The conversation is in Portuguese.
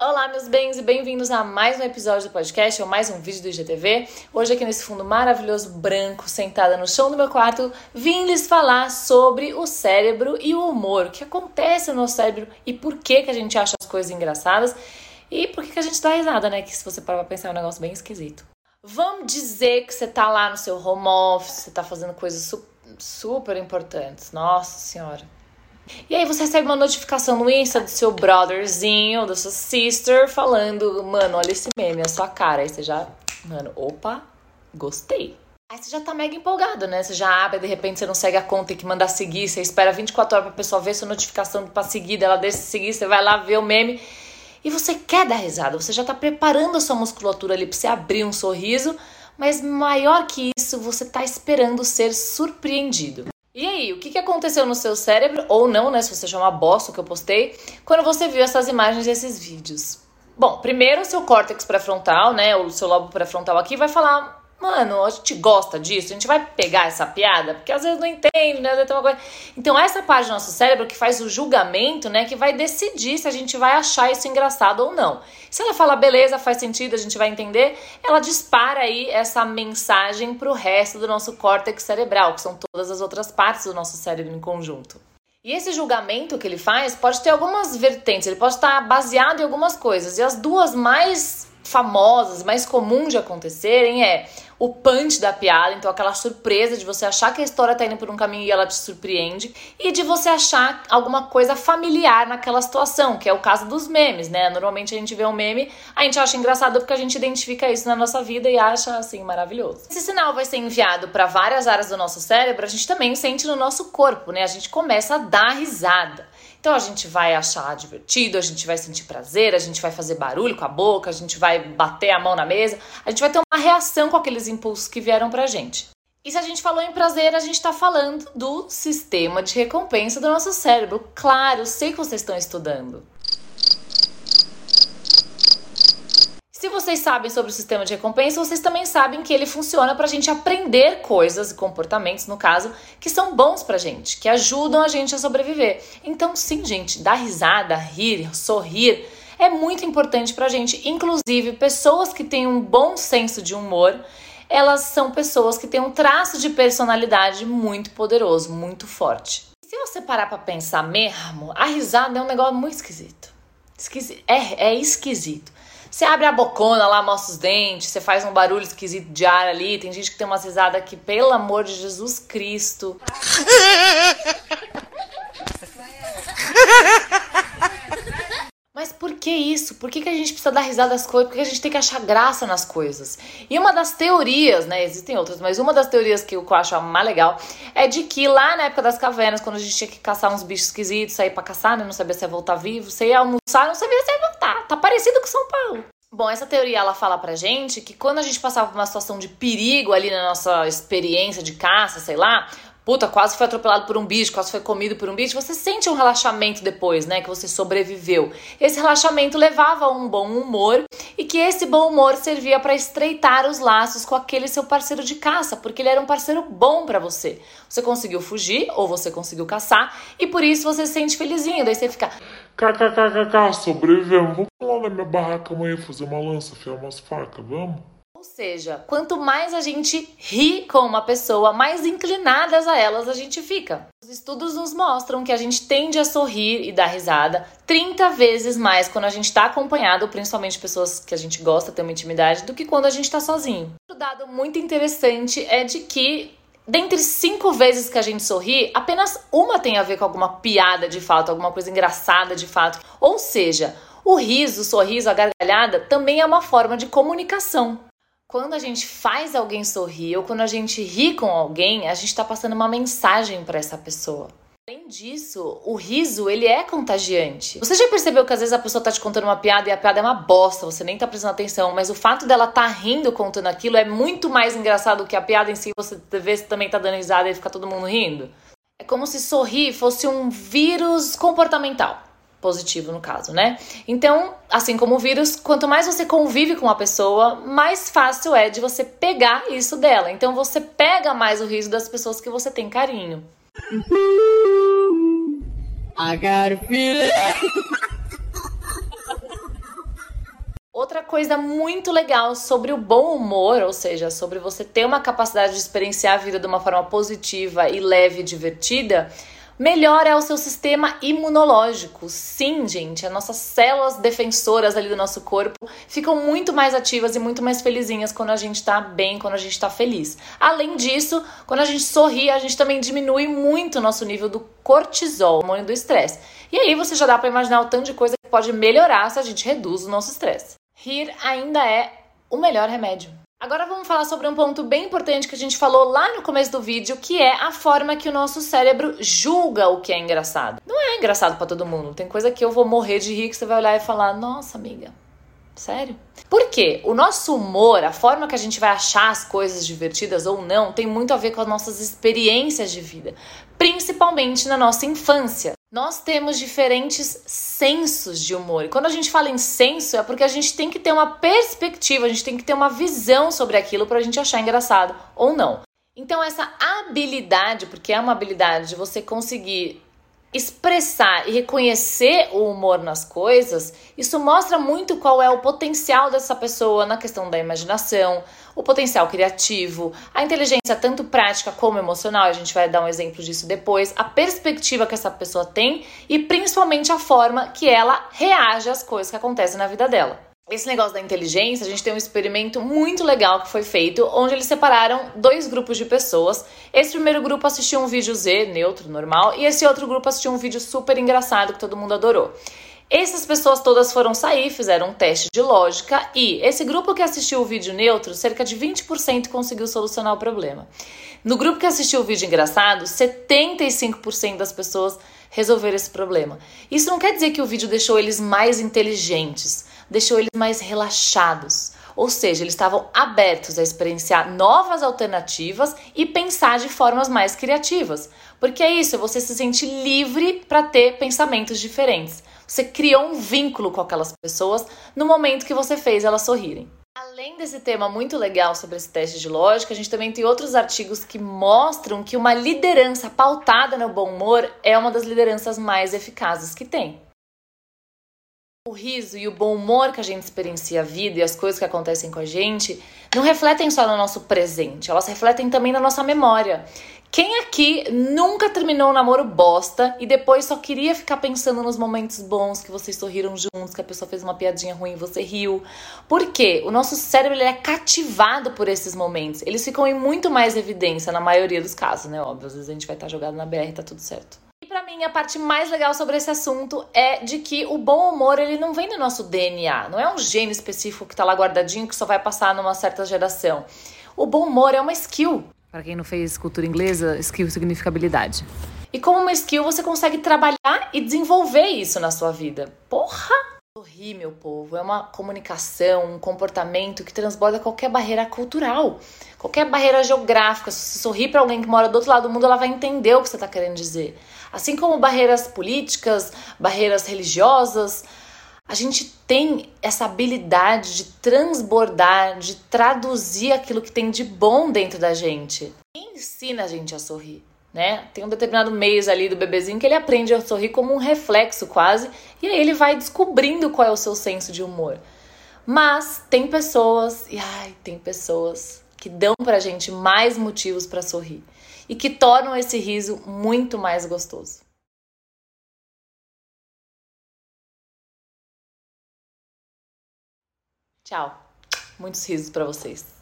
Olá, meus bens, e bem-vindos a mais um episódio do podcast ou mais um vídeo do IGTV. Hoje, aqui nesse fundo maravilhoso branco, sentada no chão do meu quarto, vim lhes falar sobre o cérebro e o humor, o que acontece no nosso cérebro e por que, que a gente acha as coisas engraçadas e por que, que a gente dá risada, né? Que se você parar pra pensar é um negócio bem esquisito. Vamos dizer que você tá lá no seu home office, você tá fazendo coisas su super importantes. Nossa senhora e aí você recebe uma notificação no Insta do seu brotherzinho, da sua sister, falando, mano, olha esse meme, a sua cara. Aí você já, mano, opa, gostei. Aí você já tá mega empolgado, né? Você já abre, de repente você não segue a conta, tem que mandar seguir, você espera 24 horas pra pessoa ver sua notificação pra seguir, dela deixa de seguir, você vai lá ver o meme. E você quer dar risada, você já tá preparando a sua musculatura ali pra você abrir um sorriso, mas maior que isso, você tá esperando ser surpreendido. E aí, o que, que aconteceu no seu cérebro, ou não, né, se você chama bosta o que eu postei, quando você viu essas imagens desses vídeos? Bom, primeiro o seu córtex pré-frontal, né, o seu lobo pré-frontal aqui vai falar mano, a gente gosta disso, a gente vai pegar essa piada, porque às vezes não entende, né? Tem uma coisa... Então, essa parte do nosso cérebro que faz o julgamento, né, que vai decidir se a gente vai achar isso engraçado ou não. Se ela fala, beleza, faz sentido, a gente vai entender, ela dispara aí essa mensagem pro resto do nosso córtex cerebral, que são todas as outras partes do nosso cérebro em conjunto. E esse julgamento que ele faz pode ter algumas vertentes, ele pode estar baseado em algumas coisas. E as duas mais famosas, mais comuns de acontecerem é o punch da piada, então aquela surpresa de você achar que a história tá indo por um caminho e ela te surpreende, e de você achar alguma coisa familiar naquela situação, que é o caso dos memes, né? Normalmente a gente vê um meme, a gente acha engraçado porque a gente identifica isso na nossa vida e acha assim maravilhoso. Esse sinal vai ser enviado para várias áreas do nosso cérebro, a gente também sente no nosso corpo, né? A gente começa a dar risada. Então a gente vai achar divertido, a gente vai sentir prazer, a gente vai fazer barulho com a boca, a gente vai bater a mão na mesa, a gente vai ter uma reação com aqueles impulsos que vieram pra gente. E se a gente falou em prazer, a gente está falando do sistema de recompensa do nosso cérebro. Claro, sei que vocês estão estudando. Se vocês sabem sobre o sistema de recompensa, vocês também sabem que ele funciona para a gente aprender coisas e comportamentos, no caso, que são bons para gente, que ajudam a gente a sobreviver. Então, sim, gente, dar risada, rir, sorrir é muito importante para a gente. Inclusive, pessoas que têm um bom senso de humor, elas são pessoas que têm um traço de personalidade muito poderoso, muito forte. Se você parar para pensar mesmo, a risada é um negócio muito esquisito. Esquisito. É, é esquisito. Você abre a bocona lá, mostra os dentes, você faz um barulho esquisito de ar ali. Tem gente que tem umas risadas que, pelo amor de Jesus Cristo. Mas por que isso? Por que, que a gente precisa dar risada das coisas? Por que a gente tem que achar graça nas coisas? E uma das teorias, né? Existem outras, mas uma das teorias que eu acho mais legal é de que lá na época das cavernas, quando a gente tinha que caçar uns bichos esquisitos, sair pra caçar, né? Não sabia se ia voltar vivo, você ia almoçar, não sabia se ia voltar. Tá parecido com São Paulo. Bom, essa teoria ela fala pra gente que quando a gente passava por uma situação de perigo ali na nossa experiência de caça, sei lá, puta, quase foi atropelado por um bicho, quase foi comido por um bicho, você sente um relaxamento depois, né, que você sobreviveu. Esse relaxamento levava a um bom humor e que esse bom humor servia para estreitar os laços com aquele seu parceiro de caça, porque ele era um parceiro bom para você. Você conseguiu fugir ou você conseguiu caçar e por isso você se sente felizinho, daí você fica kkkk, sobrevivemos. Vamos lá na minha barraca amanhã fazer uma lança, afiar umas facas, vamos? Ou seja, quanto mais a gente ri com uma pessoa, mais inclinadas a elas a gente fica. Os estudos nos mostram que a gente tende a sorrir e dar risada 30 vezes mais quando a gente está acompanhado, principalmente pessoas que a gente gosta, ter uma intimidade, do que quando a gente está sozinho. Outro dado muito interessante é de que dentre cinco vezes que a gente sorri, apenas uma tem a ver com alguma piada de fato, alguma coisa engraçada de fato. Ou seja, o riso, o sorriso, a gargalhada também é uma forma de comunicação. Quando a gente faz alguém sorrir ou quando a gente ri com alguém, a gente está passando uma mensagem para essa pessoa. Além disso, o riso, ele é contagiante. Você já percebeu que às vezes a pessoa tá te contando uma piada e a piada é uma bosta, você nem tá prestando atenção, mas o fato dela tá rindo contando aquilo é muito mais engraçado que a piada em si, você vê se também tá dando risada e fica todo mundo rindo. É como se sorrir fosse um vírus comportamental. Positivo no caso, né? Então, assim como o vírus, quanto mais você convive com uma pessoa, mais fácil é de você pegar isso dela. Então, você pega mais o riso das pessoas que você tem carinho. I got a. Outra coisa muito legal sobre o bom humor, ou seja, sobre você ter uma capacidade de experienciar a vida de uma forma positiva e leve e divertida, melhora o seu sistema imunológico. Sim, gente, as nossas células defensoras ali do nosso corpo ficam muito mais ativas e muito mais felizinhas quando a gente tá bem, quando a gente tá feliz. Além disso, quando a gente sorri, a gente também diminui muito o nosso nível do cortisol, hormônio do estresse. E aí você já dá para imaginar o tanto de coisa que pode melhorar se a gente reduz o nosso estresse. Rir ainda é o melhor remédio. Agora vamos falar sobre um ponto bem importante que a gente falou lá no começo do vídeo, que é a forma que o nosso cérebro julga o que é engraçado. Não é engraçado para todo mundo. Tem coisa que eu vou morrer de rir que você vai olhar e falar: "Nossa, amiga, Sério? Por quê? O nosso humor, a forma que a gente vai achar as coisas divertidas ou não, tem muito a ver com as nossas experiências de vida, principalmente na nossa infância. Nós temos diferentes sensos de humor. E quando a gente fala em senso, é porque a gente tem que ter uma perspectiva, a gente tem que ter uma visão sobre aquilo para a gente achar engraçado ou não. Então, essa habilidade, porque é uma habilidade de você conseguir expressar e reconhecer o humor nas coisas, isso mostra muito qual é o potencial dessa pessoa na questão da imaginação, o potencial criativo, a inteligência tanto prática como emocional, a gente vai dar um exemplo disso depois, a perspectiva que essa pessoa tem e principalmente a forma que ela reage às coisas que acontecem na vida dela. Esse negócio da inteligência, a gente tem um experimento muito legal que foi feito, onde eles separaram dois grupos de pessoas. Esse primeiro grupo assistiu um vídeo Z, neutro, normal, e esse outro grupo assistiu um vídeo super engraçado que todo mundo adorou. Essas pessoas todas foram sair, fizeram um teste de lógica e esse grupo que assistiu o vídeo neutro, cerca de 20% conseguiu solucionar o problema. No grupo que assistiu o vídeo engraçado, 75% das pessoas resolveram esse problema. Isso não quer dizer que o vídeo deixou eles mais inteligentes deixou eles mais relaxados. Ou seja, eles estavam abertos a experienciar novas alternativas e pensar de formas mais criativas. Porque é isso, você se sente livre para ter pensamentos diferentes. Você criou um vínculo com aquelas pessoas no momento que você fez elas sorrirem. Além desse tema muito legal sobre esse teste de lógica, a gente também tem outros artigos que mostram que uma liderança pautada no bom humor é uma das lideranças mais eficazes que tem. O riso e o bom humor que a gente experiencia a vida e as coisas que acontecem com a gente não refletem só no nosso presente, elas refletem também na nossa memória. Quem aqui nunca terminou um namoro bosta e depois só queria ficar pensando nos momentos bons que vocês sorriram juntos, que a pessoa fez uma piadinha ruim e você riu? Por quê? O nosso cérebro ele é cativado por esses momentos. Eles ficam em muito mais evidência na maioria dos casos, né? Óbvio, às vezes a gente vai estar jogado na BR e tá tudo certo mim a parte mais legal sobre esse assunto é de que o bom humor ele não vem do nosso DNA, não é um gene específico que tá lá guardadinho que só vai passar numa certa geração. O bom humor é uma skill. Para quem não fez cultura inglesa, skill significa habilidade. E como uma skill você consegue trabalhar e desenvolver isso na sua vida. Porra! Sorrir, meu povo, é uma comunicação, um comportamento que transborda qualquer barreira cultural, qualquer barreira geográfica. Se você sorrir para alguém que mora do outro lado do mundo, ela vai entender o que você está querendo dizer. Assim como barreiras políticas, barreiras religiosas, a gente tem essa habilidade de transbordar, de traduzir aquilo que tem de bom dentro da gente. E ensina a gente a sorrir, né? Tem um determinado mês ali do bebezinho que ele aprende a sorrir como um reflexo quase, e aí ele vai descobrindo qual é o seu senso de humor. Mas tem pessoas, e ai, tem pessoas que dão pra gente mais motivos para sorrir e que tornam esse riso muito mais gostoso. Tchau. Muitos risos para vocês.